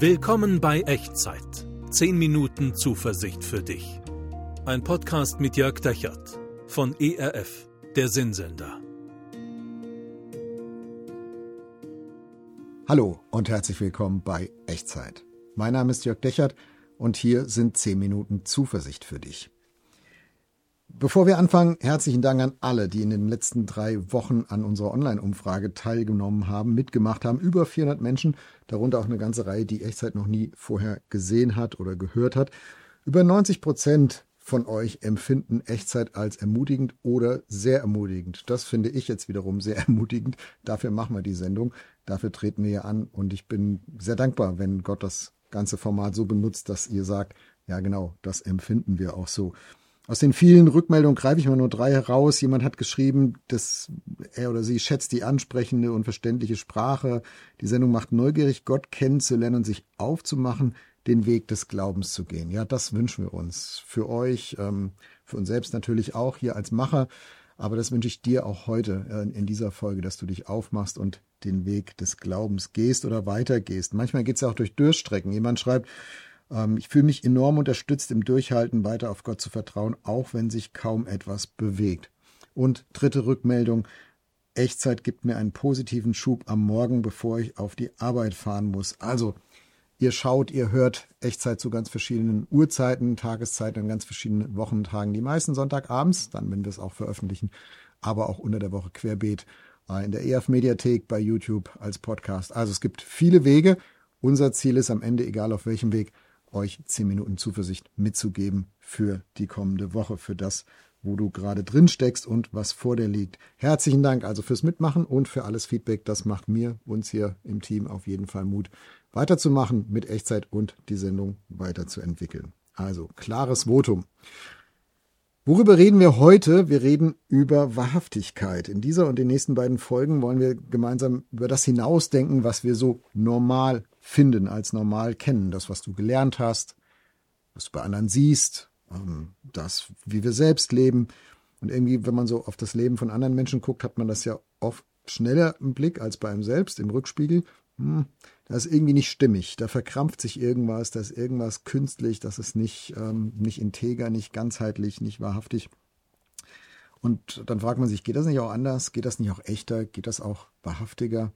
Willkommen bei Echtzeit. 10 Minuten Zuversicht für dich. Ein Podcast mit Jörg Dechert von ERF, der Sinnsender. Hallo und herzlich willkommen bei Echtzeit. Mein Name ist Jörg Dechert und hier sind 10 Minuten Zuversicht für dich. Bevor wir anfangen, herzlichen Dank an alle, die in den letzten drei Wochen an unserer Online-Umfrage teilgenommen haben, mitgemacht haben. Über 400 Menschen, darunter auch eine ganze Reihe, die Echtzeit noch nie vorher gesehen hat oder gehört hat. Über 90 Prozent von euch empfinden Echtzeit als ermutigend oder sehr ermutigend. Das finde ich jetzt wiederum sehr ermutigend. Dafür machen wir die Sendung. Dafür treten wir hier an. Und ich bin sehr dankbar, wenn Gott das ganze Format so benutzt, dass ihr sagt, ja genau, das empfinden wir auch so. Aus den vielen Rückmeldungen greife ich mal nur drei heraus. Jemand hat geschrieben, dass er oder sie schätzt die ansprechende und verständliche Sprache. Die Sendung macht neugierig, Gott kennenzulernen und sich aufzumachen, den Weg des Glaubens zu gehen. Ja, das wünschen wir uns. Für euch, ähm, für uns selbst natürlich auch hier als Macher. Aber das wünsche ich dir auch heute äh, in dieser Folge, dass du dich aufmachst und den Weg des Glaubens gehst oder weitergehst. Manchmal geht es ja auch durch Durchstrecken. Jemand schreibt, ich fühle mich enorm unterstützt im Durchhalten, weiter auf Gott zu vertrauen, auch wenn sich kaum etwas bewegt. Und dritte Rückmeldung. Echtzeit gibt mir einen positiven Schub am Morgen, bevor ich auf die Arbeit fahren muss. Also, ihr schaut, ihr hört Echtzeit zu ganz verschiedenen Uhrzeiten, Tageszeiten, an ganz verschiedenen Wochentagen. Die meisten Sonntagabends, dann, wenn wir es auch veröffentlichen, aber auch unter der Woche querbeet äh, in der EF Mediathek, bei YouTube als Podcast. Also es gibt viele Wege. Unser Ziel ist am Ende, egal auf welchem Weg, euch zehn Minuten Zuversicht mitzugeben für die kommende Woche, für das, wo du gerade drin steckst und was vor dir liegt. Herzlichen Dank also fürs Mitmachen und für alles Feedback. Das macht mir, uns hier im Team auf jeden Fall Mut, weiterzumachen mit Echtzeit und die Sendung weiterzuentwickeln. Also klares Votum. Worüber reden wir heute? Wir reden über Wahrhaftigkeit. In dieser und den nächsten beiden Folgen wollen wir gemeinsam über das hinausdenken, was wir so normal finden, als normal kennen. Das, was du gelernt hast, was du bei anderen siehst, ähm, das, wie wir selbst leben. Und irgendwie, wenn man so auf das Leben von anderen Menschen guckt, hat man das ja oft schneller im Blick als bei einem selbst im Rückspiegel. Hm, das ist irgendwie nicht stimmig. Da verkrampft sich irgendwas, da ist irgendwas künstlich, das ist nicht, ähm, nicht integer, nicht ganzheitlich, nicht wahrhaftig. Und dann fragt man sich, geht das nicht auch anders? Geht das nicht auch echter? Geht das auch wahrhaftiger?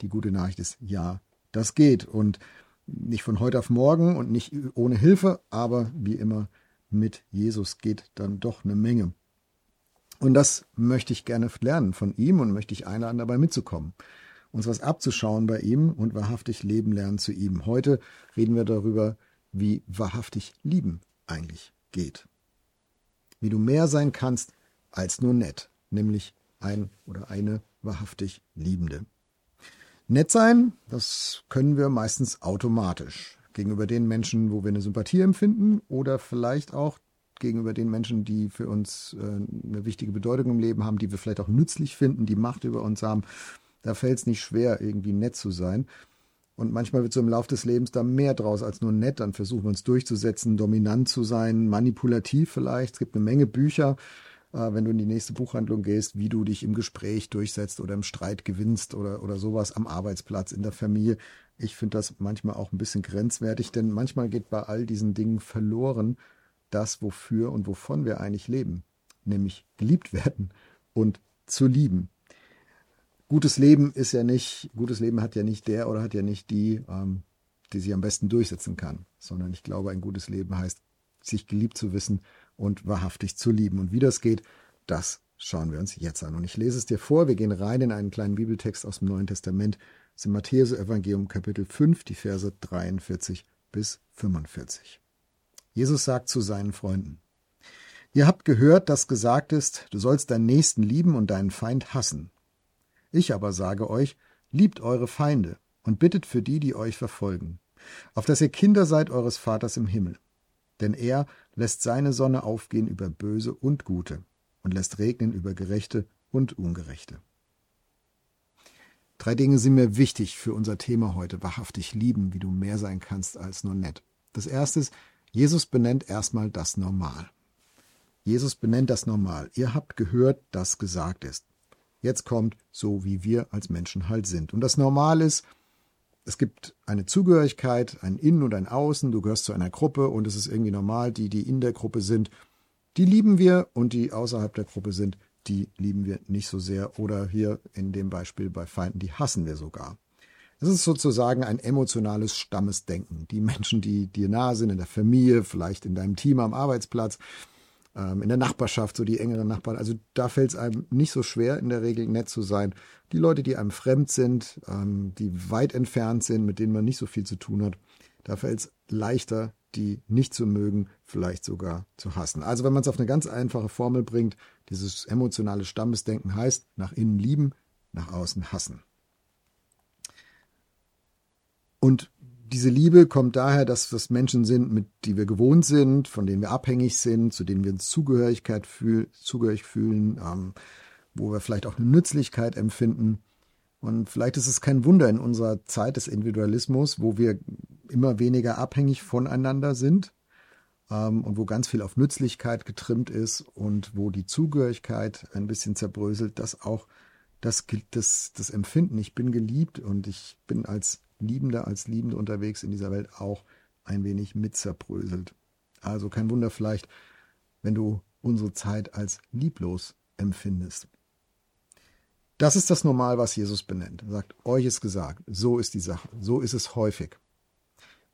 Die gute Nachricht ist, ja, das geht. Und nicht von heute auf morgen und nicht ohne Hilfe, aber wie immer mit Jesus geht dann doch eine Menge. Und das möchte ich gerne lernen von ihm und möchte ich einladen, dabei mitzukommen uns was abzuschauen bei ihm und wahrhaftig leben lernen zu ihm. Heute reden wir darüber, wie wahrhaftig lieben eigentlich geht. Wie du mehr sein kannst als nur nett, nämlich ein oder eine wahrhaftig Liebende. Nett sein, das können wir meistens automatisch gegenüber den Menschen, wo wir eine Sympathie empfinden oder vielleicht auch gegenüber den Menschen, die für uns äh, eine wichtige Bedeutung im Leben haben, die wir vielleicht auch nützlich finden, die Macht über uns haben da fällt es nicht schwer, irgendwie nett zu sein. Und manchmal wird so im Laufe des Lebens da mehr draus als nur nett. Dann versuchen wir uns durchzusetzen, dominant zu sein, manipulativ vielleicht. Es gibt eine Menge Bücher, äh, wenn du in die nächste Buchhandlung gehst, wie du dich im Gespräch durchsetzt oder im Streit gewinnst oder, oder sowas am Arbeitsplatz, in der Familie. Ich finde das manchmal auch ein bisschen grenzwertig, denn manchmal geht bei all diesen Dingen verloren das, wofür und wovon wir eigentlich leben, nämlich geliebt werden und zu lieben gutes Leben ist ja nicht, gutes Leben hat ja nicht der oder hat ja nicht die, ähm, die sich am besten durchsetzen kann, sondern ich glaube, ein gutes Leben heißt, sich geliebt zu wissen und wahrhaftig zu lieben. Und wie das geht, das schauen wir uns jetzt an. Und ich lese es dir vor. Wir gehen rein in einen kleinen Bibeltext aus dem Neuen Testament. Das ist im Matthäus Evangelium Kapitel 5, die Verse 43 bis 45. Jesus sagt zu seinen Freunden, Ihr habt gehört, dass gesagt ist, du sollst deinen Nächsten lieben und deinen Feind hassen. Ich aber sage euch, liebt eure Feinde und bittet für die, die euch verfolgen, auf dass ihr Kinder seid eures Vaters im Himmel. Denn er lässt seine Sonne aufgehen über Böse und Gute und lässt regnen über Gerechte und Ungerechte. Drei Dinge sind mir wichtig für unser Thema heute, wahrhaftig lieben, wie du mehr sein kannst als nur nett. Das erste ist, Jesus benennt erstmal das Normal. Jesus benennt das Normal. Ihr habt gehört, dass gesagt ist. Jetzt kommt so, wie wir als Menschen halt sind. Und das Normal ist, es gibt eine Zugehörigkeit, ein Innen und ein Außen, du gehörst zu einer Gruppe und es ist irgendwie normal, die, die in der Gruppe sind, die lieben wir und die außerhalb der Gruppe sind, die lieben wir nicht so sehr oder hier in dem Beispiel bei Feinden, die hassen wir sogar. Es ist sozusagen ein emotionales Stammesdenken. Die Menschen, die dir nahe sind, in der Familie, vielleicht in deinem Team am Arbeitsplatz, ähm, in der Nachbarschaft, so die engeren Nachbarn. Also da fällt es einem nicht so schwer, in der Regel nett zu sein. Die Leute, die einem fremd sind, ähm, die weit entfernt sind, mit denen man nicht so viel zu tun hat, da fällt es leichter, die nicht zu mögen, vielleicht sogar zu hassen. Also wenn man es auf eine ganz einfache Formel bringt, dieses emotionale Stammesdenken heißt, nach innen lieben, nach außen hassen. Und diese Liebe kommt daher, dass das Menschen sind, mit die wir gewohnt sind, von denen wir abhängig sind, zu denen wir uns Zugehörigkeit fühl, zugehörig fühlen, ähm, wo wir vielleicht auch eine Nützlichkeit empfinden. Und vielleicht ist es kein Wunder in unserer Zeit des Individualismus, wo wir immer weniger abhängig voneinander sind ähm, und wo ganz viel auf Nützlichkeit getrimmt ist und wo die Zugehörigkeit ein bisschen zerbröselt, dass auch das, das, das Empfinden, ich bin geliebt und ich bin als Liebender als Liebende unterwegs in dieser Welt auch ein wenig mit zerbröselt. Also kein Wunder vielleicht, wenn du unsere Zeit als lieblos empfindest. Das ist das Normal, was Jesus benennt. Er sagt, euch ist gesagt, so ist die Sache, so ist es häufig.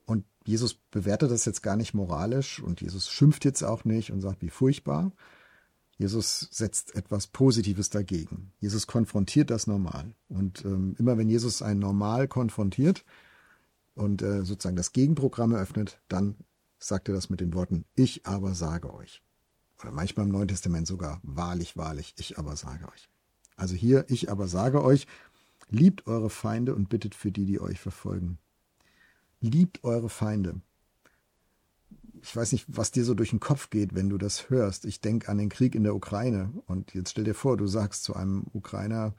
Und Jesus bewertet das jetzt gar nicht moralisch und Jesus schimpft jetzt auch nicht und sagt, wie furchtbar, Jesus setzt etwas Positives dagegen. Jesus konfrontiert das Normal. Und ähm, immer wenn Jesus ein Normal konfrontiert und äh, sozusagen das Gegenprogramm eröffnet, dann sagt er das mit den Worten, ich aber sage euch. Oder manchmal im Neuen Testament sogar, wahrlich, wahrlich, ich aber sage euch. Also hier, ich aber sage euch, liebt eure Feinde und bittet für die, die euch verfolgen. Liebt eure Feinde ich weiß nicht, was dir so durch den Kopf geht, wenn du das hörst. Ich denke an den Krieg in der Ukraine. Und jetzt stell dir vor, du sagst zu einem Ukrainer,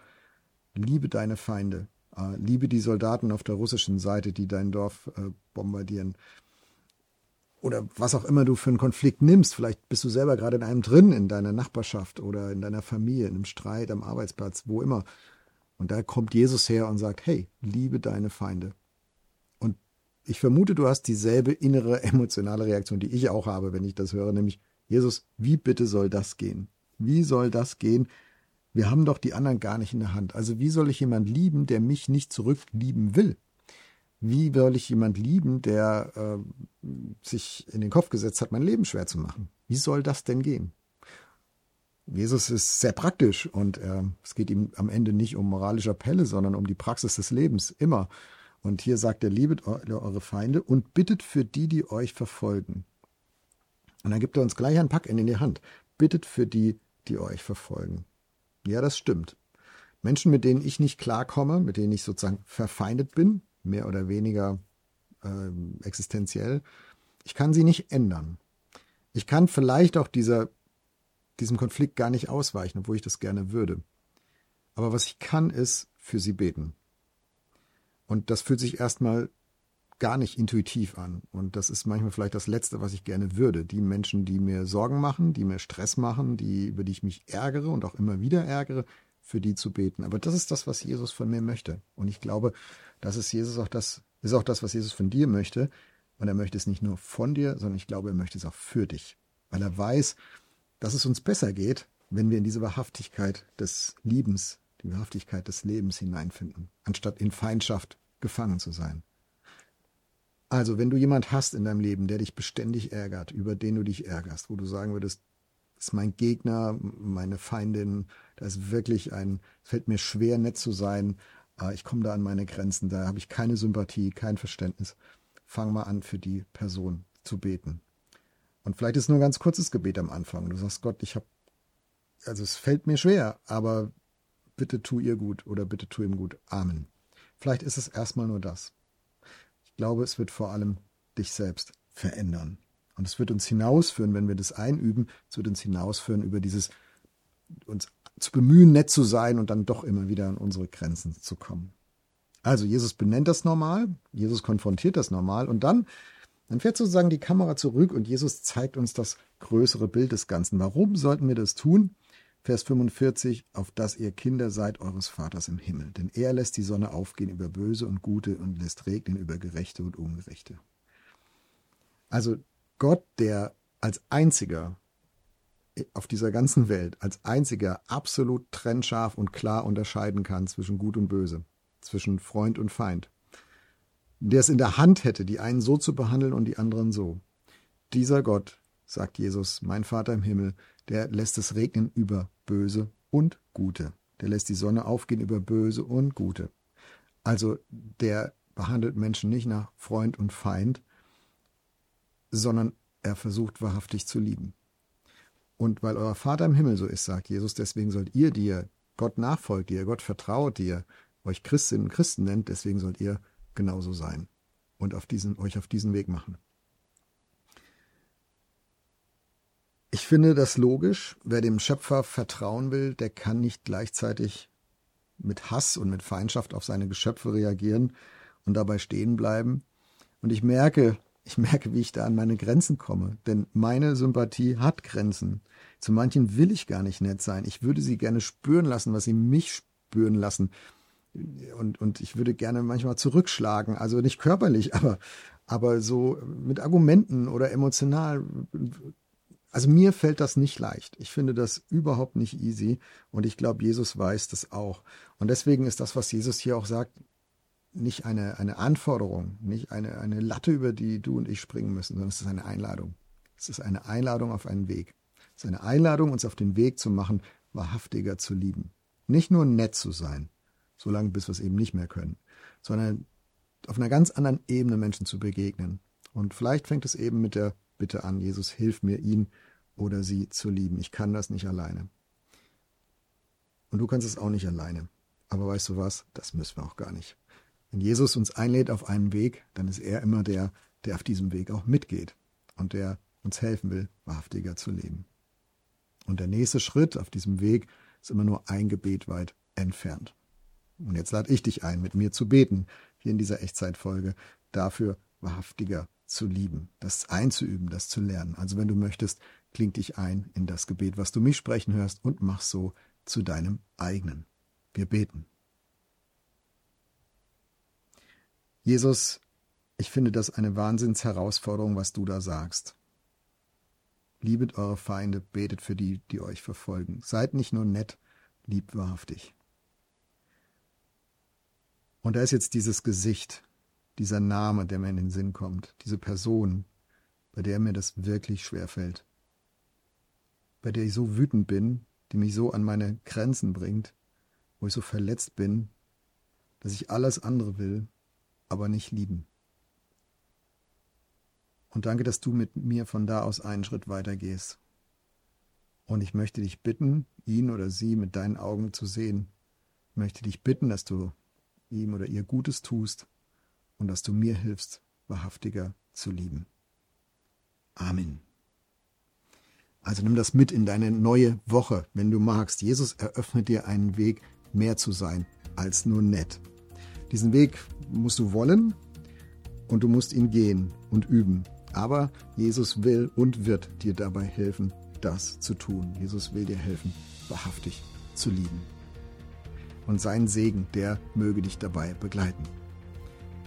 liebe deine Feinde, äh, liebe die Soldaten auf der russischen Seite, die dein Dorf äh, bombardieren. Oder was auch immer du für einen Konflikt nimmst. Vielleicht bist du selber gerade in einem drin, in deiner Nachbarschaft oder in deiner Familie, in einem Streit am Arbeitsplatz, wo immer. Und da kommt Jesus her und sagt, hey, liebe deine Feinde. Ich vermute, du hast dieselbe innere emotionale Reaktion, die ich auch habe, wenn ich das höre, nämlich, Jesus, wie bitte soll das gehen? Wie soll das gehen? Wir haben doch die anderen gar nicht in der Hand. Also wie soll ich jemand lieben, der mich nicht zurücklieben will? Wie soll ich jemand lieben, der äh, sich in den Kopf gesetzt hat, mein Leben schwer zu machen? Wie soll das denn gehen? Jesus ist sehr praktisch und äh, es geht ihm am Ende nicht um moralische Appelle, sondern um die Praxis des Lebens, immer. Und hier sagt er, liebet eure Feinde und bittet für die, die euch verfolgen. Und dann gibt er uns gleich ein Pack in die Hand. Bittet für die, die euch verfolgen. Ja, das stimmt. Menschen, mit denen ich nicht klarkomme, mit denen ich sozusagen verfeindet bin, mehr oder weniger äh, existenziell, ich kann sie nicht ändern. Ich kann vielleicht auch dieser, diesem Konflikt gar nicht ausweichen, obwohl ich das gerne würde. Aber was ich kann, ist für sie beten. Und das fühlt sich erstmal gar nicht intuitiv an. Und das ist manchmal vielleicht das Letzte, was ich gerne würde. Die Menschen, die mir Sorgen machen, die mir Stress machen, die, über die ich mich ärgere und auch immer wieder ärgere, für die zu beten. Aber das ist das, was Jesus von mir möchte. Und ich glaube, das ist Jesus auch das, ist auch das, was Jesus von dir möchte. Und er möchte es nicht nur von dir, sondern ich glaube, er möchte es auch für dich. Weil er weiß, dass es uns besser geht, wenn wir in diese Wahrhaftigkeit des Liebens die Wahrhaftigkeit des Lebens hineinfinden, anstatt in Feindschaft gefangen zu sein. Also, wenn du jemand hast in deinem Leben, der dich beständig ärgert, über den du dich ärgerst, wo du sagen würdest, das ist mein Gegner, meine Feindin, da ist wirklich ein, es fällt mir schwer, nett zu sein, äh, ich komme da an meine Grenzen, da habe ich keine Sympathie, kein Verständnis. Fang mal an, für die Person zu beten. Und vielleicht ist nur ein ganz kurzes Gebet am Anfang. Du sagst, Gott, ich habe, also es fällt mir schwer, aber bitte tu ihr gut oder bitte tu ihm gut. Amen. Vielleicht ist es erstmal nur das. Ich glaube, es wird vor allem dich selbst verändern. Und es wird uns hinausführen, wenn wir das einüben, es wird uns hinausführen über dieses, uns zu bemühen, nett zu sein und dann doch immer wieder an unsere Grenzen zu kommen. Also Jesus benennt das normal, Jesus konfrontiert das normal und dann, dann fährt sozusagen die Kamera zurück und Jesus zeigt uns das größere Bild des Ganzen. Warum sollten wir das tun? Vers 45, auf dass ihr Kinder seid eures Vaters im Himmel. Denn er lässt die Sonne aufgehen über Böse und Gute und lässt regnen über Gerechte und Ungerechte. Also Gott, der als einziger auf dieser ganzen Welt, als einziger absolut trennscharf und klar unterscheiden kann zwischen Gut und Böse, zwischen Freund und Feind, der es in der Hand hätte, die einen so zu behandeln und die anderen so. Dieser Gott, sagt Jesus, mein Vater im Himmel, der lässt es regnen über Böse und Gute. Der lässt die Sonne aufgehen über Böse und Gute. Also der behandelt Menschen nicht nach Freund und Feind, sondern er versucht wahrhaftig zu lieben. Und weil euer Vater im Himmel so ist, sagt Jesus, deswegen sollt ihr, die ihr Gott nachfolgt, die ihr Gott vertraut, die ihr euch Christinnen und Christen nennt, deswegen sollt ihr genauso sein und auf diesen, euch auf diesen Weg machen. Finde das logisch. Wer dem Schöpfer vertrauen will, der kann nicht gleichzeitig mit Hass und mit Feindschaft auf seine Geschöpfe reagieren und dabei stehen bleiben. Und ich merke, ich merke, wie ich da an meine Grenzen komme. Denn meine Sympathie hat Grenzen. Zu manchen will ich gar nicht nett sein. Ich würde sie gerne spüren lassen, was sie mich spüren lassen. Und, und ich würde gerne manchmal zurückschlagen. Also nicht körperlich, aber, aber so mit Argumenten oder emotional also mir fällt das nicht leicht. Ich finde das überhaupt nicht easy und ich glaube, Jesus weiß das auch. Und deswegen ist das, was Jesus hier auch sagt, nicht eine, eine Anforderung, nicht eine, eine Latte, über die du und ich springen müssen, sondern es ist eine Einladung. Es ist eine Einladung auf einen Weg. Es ist eine Einladung, uns auf den Weg zu machen, wahrhaftiger zu lieben. Nicht nur nett zu sein, solange bis wir es eben nicht mehr können, sondern auf einer ganz anderen Ebene Menschen zu begegnen. Und vielleicht fängt es eben mit der Bitte an, Jesus, hilf mir, ihn oder sie zu lieben. Ich kann das nicht alleine. Und du kannst es auch nicht alleine. Aber weißt du was? Das müssen wir auch gar nicht. Wenn Jesus uns einlädt auf einen Weg, dann ist er immer der, der auf diesem Weg auch mitgeht und der uns helfen will, wahrhaftiger zu leben. Und der nächste Schritt auf diesem Weg ist immer nur ein Gebet weit entfernt. Und jetzt lade ich dich ein, mit mir zu beten, hier in dieser Echtzeitfolge, dafür wahrhaftiger zu lieben, das einzuüben, das zu lernen. Also wenn du möchtest, kling dich ein in das Gebet, was du mich sprechen hörst und mach so zu deinem eigenen. Wir beten. Jesus, ich finde das eine Wahnsinnsherausforderung, was du da sagst. Liebet eure Feinde, betet für die, die euch verfolgen. Seid nicht nur nett, liebt wahrhaftig. Und da ist jetzt dieses Gesicht, dieser Name, der mir in den Sinn kommt, diese Person, bei der mir das wirklich schwer fällt, bei der ich so wütend bin, die mich so an meine Grenzen bringt, wo ich so verletzt bin, dass ich alles andere will, aber nicht lieben. Und danke, dass du mit mir von da aus einen Schritt weiter gehst. Und ich möchte dich bitten, ihn oder sie mit deinen Augen zu sehen. Ich möchte dich bitten, dass du ihm oder ihr Gutes tust und dass du mir hilfst, wahrhaftiger zu lieben. Amen. Also nimm das mit in deine neue Woche, wenn du magst. Jesus eröffnet dir einen Weg, mehr zu sein als nur nett. Diesen Weg musst du wollen und du musst ihn gehen und üben. Aber Jesus will und wird dir dabei helfen, das zu tun. Jesus will dir helfen, wahrhaftig zu lieben. Und sein Segen, der möge dich dabei begleiten.